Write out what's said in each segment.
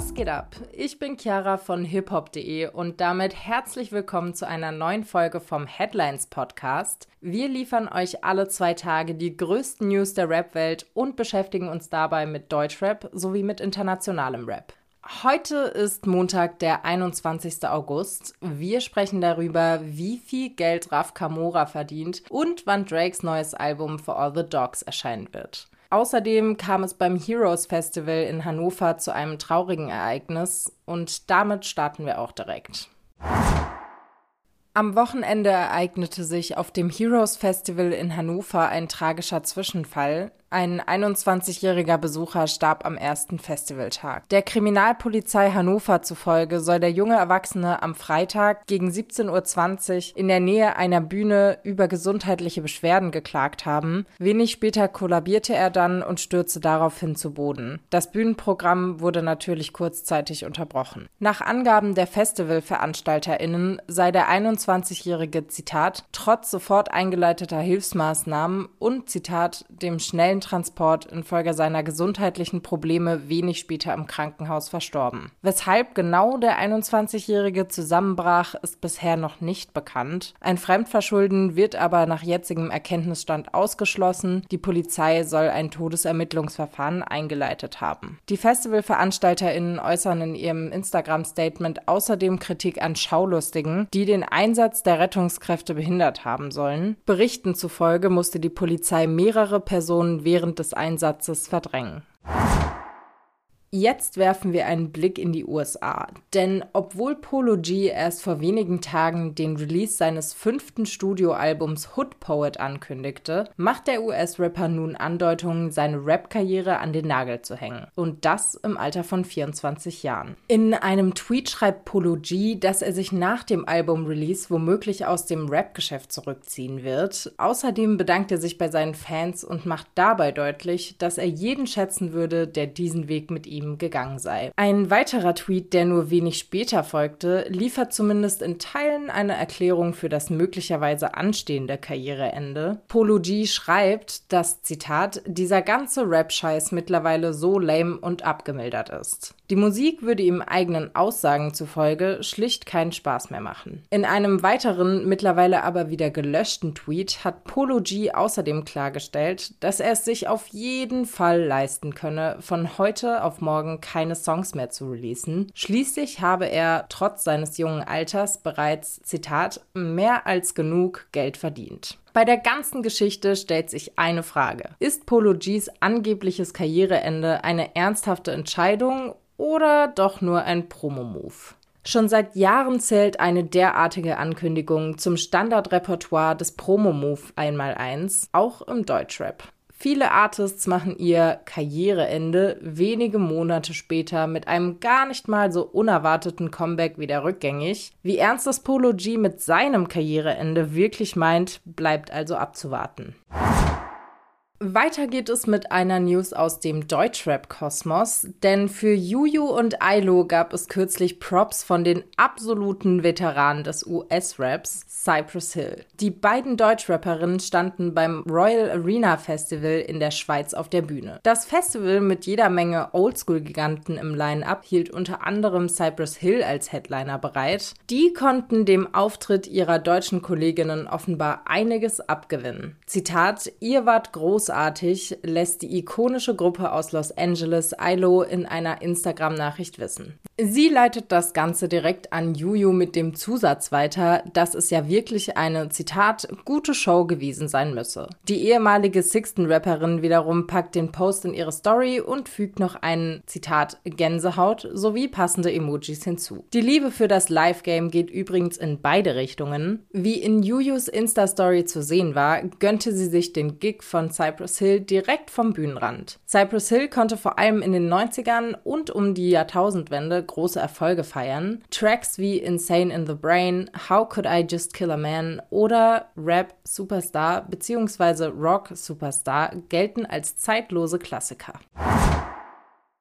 Was geht ab? Ich bin Chiara von hiphop.de und damit herzlich willkommen zu einer neuen Folge vom Headlines Podcast. Wir liefern euch alle zwei Tage die größten News der Rap-Welt und beschäftigen uns dabei mit Deutschrap sowie mit internationalem Rap. Heute ist Montag, der 21. August. Wir sprechen darüber, wie viel Geld Raf Kamora verdient und wann Drakes neues Album For All the Dogs erscheinen wird. Außerdem kam es beim Heroes Festival in Hannover zu einem traurigen Ereignis und damit starten wir auch direkt. Am Wochenende ereignete sich auf dem Heroes Festival in Hannover ein tragischer Zwischenfall, ein 21-jähriger Besucher starb am ersten Festivaltag. Der Kriminalpolizei Hannover zufolge soll der junge Erwachsene am Freitag gegen 17.20 Uhr in der Nähe einer Bühne über gesundheitliche Beschwerden geklagt haben. Wenig später kollabierte er dann und stürzte daraufhin zu Boden. Das Bühnenprogramm wurde natürlich kurzzeitig unterbrochen. Nach Angaben der FestivalveranstalterInnen sei der 21-jährige Zitat trotz sofort eingeleiteter Hilfsmaßnahmen und Zitat dem schnellen Transport infolge seiner gesundheitlichen Probleme wenig später im Krankenhaus verstorben. Weshalb genau der 21-Jährige zusammenbrach, ist bisher noch nicht bekannt. Ein Fremdverschulden wird aber nach jetzigem Erkenntnisstand ausgeschlossen. Die Polizei soll ein Todesermittlungsverfahren eingeleitet haben. Die FestivalveranstalterInnen äußern in ihrem Instagram-Statement außerdem Kritik an Schaulustigen, die den Einsatz der Rettungskräfte behindert haben sollen. Berichten zufolge musste die Polizei mehrere Personen während des Einsatzes verdrängen. Jetzt werfen wir einen Blick in die USA, denn obwohl Polo G erst vor wenigen Tagen den Release seines fünften Studioalbums Hood Poet ankündigte, macht der US-Rapper nun Andeutungen, seine Rap-Karriere an den Nagel zu hängen. Und das im Alter von 24 Jahren. In einem Tweet schreibt Polo G, dass er sich nach dem Album-Release womöglich aus dem Rap-Geschäft zurückziehen wird. Außerdem bedankt er sich bei seinen Fans und macht dabei deutlich, dass er jeden schätzen würde, der diesen Weg mit ihm ihm gegangen sei. Ein weiterer Tweet, der nur wenig später folgte, liefert zumindest in Teilen eine Erklärung für das möglicherweise anstehende Karriereende. Polo G schreibt, dass, Zitat, dieser ganze Rap-Scheiß mittlerweile so lame und abgemildert ist. Die Musik würde ihm eigenen Aussagen zufolge schlicht keinen Spaß mehr machen. In einem weiteren, mittlerweile aber wieder gelöschten Tweet hat Polo G außerdem klargestellt, dass er es sich auf jeden Fall leisten könne, von heute auf morgen keine Songs mehr zu releasen. Schließlich habe er trotz seines jungen Alters bereits, Zitat, mehr als genug Geld verdient. Bei der ganzen Geschichte stellt sich eine Frage. Ist Polo Gs angebliches Karriereende eine ernsthafte Entscheidung oder doch nur ein Promo-Move? Schon seit Jahren zählt eine derartige Ankündigung zum Standardrepertoire des Promo-Move einmal eins, auch im Deutschrap. Viele Artists machen ihr Karriereende wenige Monate später mit einem gar nicht mal so unerwarteten Comeback wieder rückgängig. Wie ernst das Polo G mit seinem Karriereende wirklich meint, bleibt also abzuwarten. Weiter geht es mit einer News aus dem Deutschrap-Kosmos, denn für Juju und Ailo gab es kürzlich Props von den absoluten Veteranen des US-Raps, Cypress Hill. Die beiden Deutschrapperinnen standen beim Royal Arena Festival in der Schweiz auf der Bühne. Das Festival mit jeder Menge Oldschool-Giganten im Line-Up hielt unter anderem Cypress Hill als Headliner bereit. Die konnten dem Auftritt ihrer deutschen Kolleginnen offenbar einiges abgewinnen. Zitat, ihr wart groß großartig, lässt die ikonische Gruppe aus Los Angeles ILO in einer Instagram-Nachricht wissen. Sie leitet das Ganze direkt an Juju mit dem Zusatz weiter, dass es ja wirklich eine, Zitat, gute Show gewesen sein müsse. Die ehemalige Sixten-Rapperin wiederum packt den Post in ihre Story und fügt noch einen, Zitat, Gänsehaut sowie passende Emojis hinzu. Die Liebe für das Live-Game geht übrigens in beide Richtungen. Wie in Jujus Insta-Story zu sehen war, gönnte sie sich den Gig von Cypress Cypress Hill direkt vom Bühnenrand. Cypress Hill konnte vor allem in den 90ern und um die Jahrtausendwende große Erfolge feiern. Tracks wie Insane in the Brain, How Could I Just Kill a Man oder Rap Superstar bzw. Rock Superstar gelten als zeitlose Klassiker.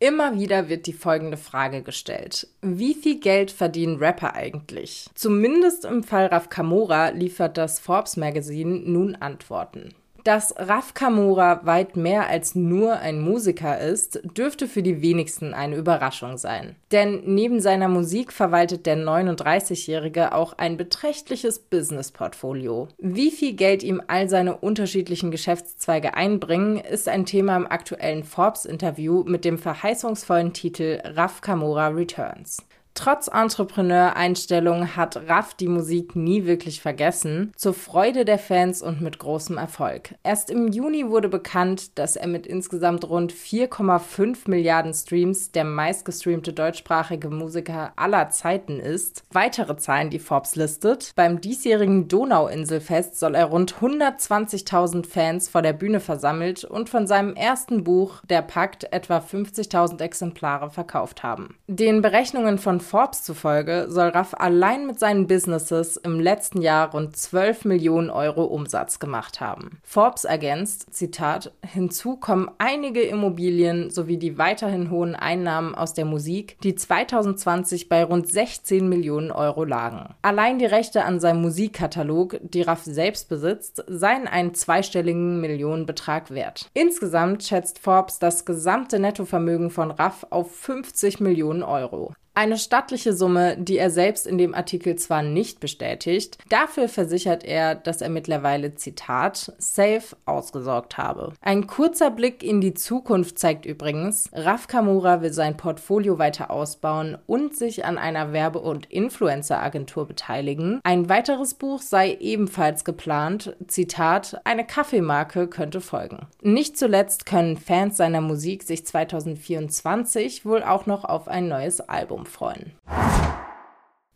Immer wieder wird die folgende Frage gestellt. Wie viel Geld verdienen Rapper eigentlich? Zumindest im Fall Raf Kamora liefert das Forbes Magazine nun Antworten. Dass Raf Kamura weit mehr als nur ein Musiker ist, dürfte für die wenigsten eine Überraschung sein. Denn neben seiner Musik verwaltet der 39-Jährige auch ein beträchtliches Business-Portfolio. Wie viel Geld ihm all seine unterschiedlichen Geschäftszweige einbringen, ist ein Thema im aktuellen Forbes-Interview mit dem verheißungsvollen Titel Raf Kamura Returns. Trotz Entrepreneur-Einstellung hat Raff die Musik nie wirklich vergessen, zur Freude der Fans und mit großem Erfolg. Erst im Juni wurde bekannt, dass er mit insgesamt rund 4,5 Milliarden Streams der meistgestreamte deutschsprachige Musiker aller Zeiten ist. Weitere Zahlen, die Forbes listet. Beim diesjährigen Donauinselfest soll er rund 120.000 Fans vor der Bühne versammelt und von seinem ersten Buch Der Pakt etwa 50.000 Exemplare verkauft haben. Den Berechnungen von Forbes zufolge soll Raff allein mit seinen Businesses im letzten Jahr rund 12 Millionen Euro Umsatz gemacht haben. Forbes ergänzt, Zitat, hinzu kommen einige Immobilien sowie die weiterhin hohen Einnahmen aus der Musik, die 2020 bei rund 16 Millionen Euro lagen. Allein die Rechte an seinem Musikkatalog, die Raff selbst besitzt, seien einen zweistelligen Millionenbetrag wert. Insgesamt schätzt Forbes das gesamte Nettovermögen von Raff auf 50 Millionen Euro. Eine stattliche Summe, die er selbst in dem Artikel zwar nicht bestätigt, dafür versichert er, dass er mittlerweile, Zitat, safe ausgesorgt habe. Ein kurzer Blick in die Zukunft zeigt übrigens, Raf Kamura will sein Portfolio weiter ausbauen und sich an einer Werbe- und Influencer-Agentur beteiligen. Ein weiteres Buch sei ebenfalls geplant, Zitat, eine Kaffeemarke könnte folgen. Nicht zuletzt können Fans seiner Musik sich 2024 wohl auch noch auf ein neues Album freuen.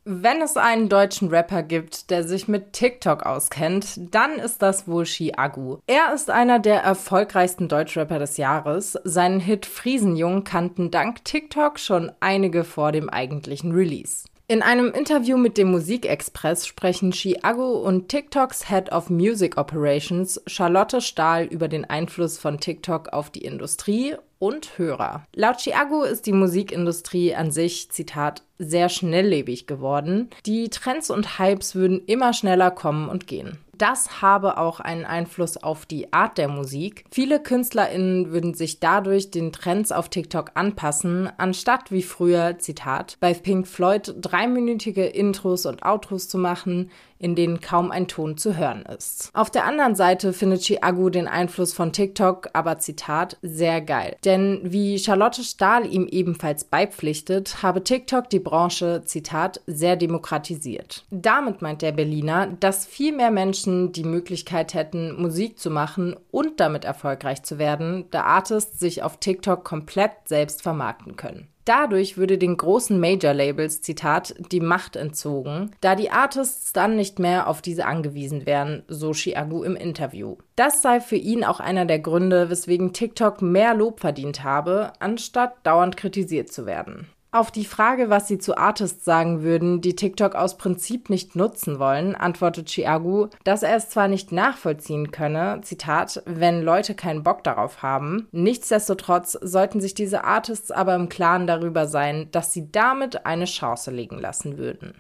Wenn es einen deutschen Rapper gibt, der sich mit TikTok auskennt, dann ist das wohl Agu. Er ist einer der erfolgreichsten Deutschrapper des Jahres. Seinen Hit Friesenjung kannten dank TikTok schon einige vor dem eigentlichen Release. In einem Interview mit dem Musikexpress sprechen Chiago und TikToks Head of Music Operations Charlotte Stahl über den Einfluss von TikTok auf die Industrie und Hörer. Laut Chiago ist die Musikindustrie an sich, Zitat, sehr schnelllebig geworden. Die Trends und Hypes würden immer schneller kommen und gehen. Das habe auch einen Einfluss auf die Art der Musik. Viele KünstlerInnen würden sich dadurch den Trends auf TikTok anpassen, anstatt wie früher, Zitat, bei Pink Floyd dreiminütige Intros und Outros zu machen, in denen kaum ein Ton zu hören ist. Auf der anderen Seite findet Chiagu den Einfluss von TikTok aber Zitat sehr geil. Denn wie Charlotte Stahl ihm ebenfalls beipflichtet, habe TikTok die Branche Zitat sehr demokratisiert. Damit meint der Berliner, dass viel mehr Menschen die Möglichkeit hätten, Musik zu machen und damit erfolgreich zu werden, da Artists sich auf TikTok komplett selbst vermarkten können. Dadurch würde den großen Major-Labels, Zitat, die Macht entzogen, da die Artists dann nicht mehr auf diese angewiesen wären, so Chiagu im Interview. Das sei für ihn auch einer der Gründe, weswegen TikTok mehr Lob verdient habe, anstatt dauernd kritisiert zu werden. Auf die Frage, was sie zu Artists sagen würden, die TikTok aus Prinzip nicht nutzen wollen, antwortet Chiagu, dass er es zwar nicht nachvollziehen könne, Zitat, wenn Leute keinen Bock darauf haben, nichtsdestotrotz sollten sich diese Artists aber im Klaren darüber sein, dass sie damit eine Chance liegen lassen würden.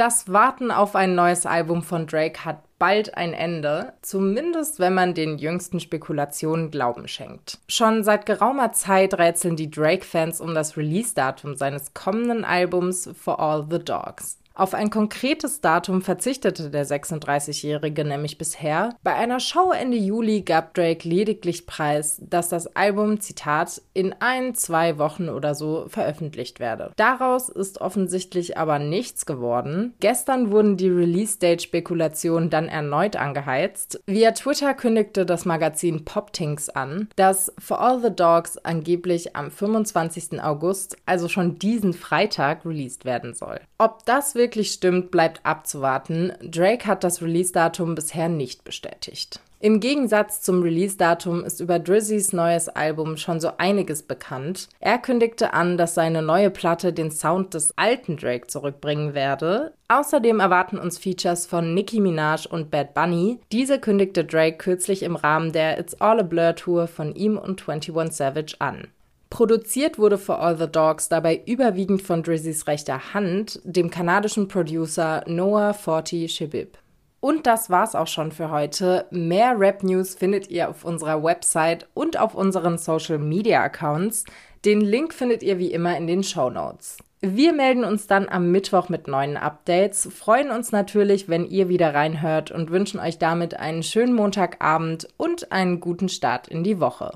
Das Warten auf ein neues Album von Drake hat bald ein Ende, zumindest wenn man den jüngsten Spekulationen Glauben schenkt. Schon seit geraumer Zeit rätseln die Drake-Fans um das Release-Datum seines kommenden Albums For All the Dogs. Auf ein konkretes Datum verzichtete der 36-Jährige nämlich bisher. Bei einer Show Ende Juli gab Drake lediglich preis, dass das Album, Zitat, in ein, zwei Wochen oder so veröffentlicht werde. Daraus ist offensichtlich aber nichts geworden. Gestern wurden die Release-Date-Spekulationen dann erneut angeheizt. Via Twitter kündigte das Magazin Poptinks an, dass For All the Dogs angeblich am 25. August, also schon diesen Freitag, released werden soll. Ob das wirklich wirklich stimmt, bleibt abzuwarten. Drake hat das Release-Datum bisher nicht bestätigt. Im Gegensatz zum Release-Datum ist über Drizzys neues Album schon so einiges bekannt. Er kündigte an, dass seine neue Platte den Sound des alten Drake zurückbringen werde. Außerdem erwarten uns Features von Nicki Minaj und Bad Bunny. Diese kündigte Drake kürzlich im Rahmen der It's All a Blur Tour von ihm und 21 Savage an. Produziert wurde For All the Dogs dabei überwiegend von Drizzys rechter Hand, dem kanadischen Producer Noah Forty Shibib. Und das war's auch schon für heute. Mehr Rap News findet ihr auf unserer Website und auf unseren Social Media Accounts. Den Link findet ihr wie immer in den Show Notes. Wir melden uns dann am Mittwoch mit neuen Updates, freuen uns natürlich, wenn ihr wieder reinhört und wünschen euch damit einen schönen Montagabend und einen guten Start in die Woche.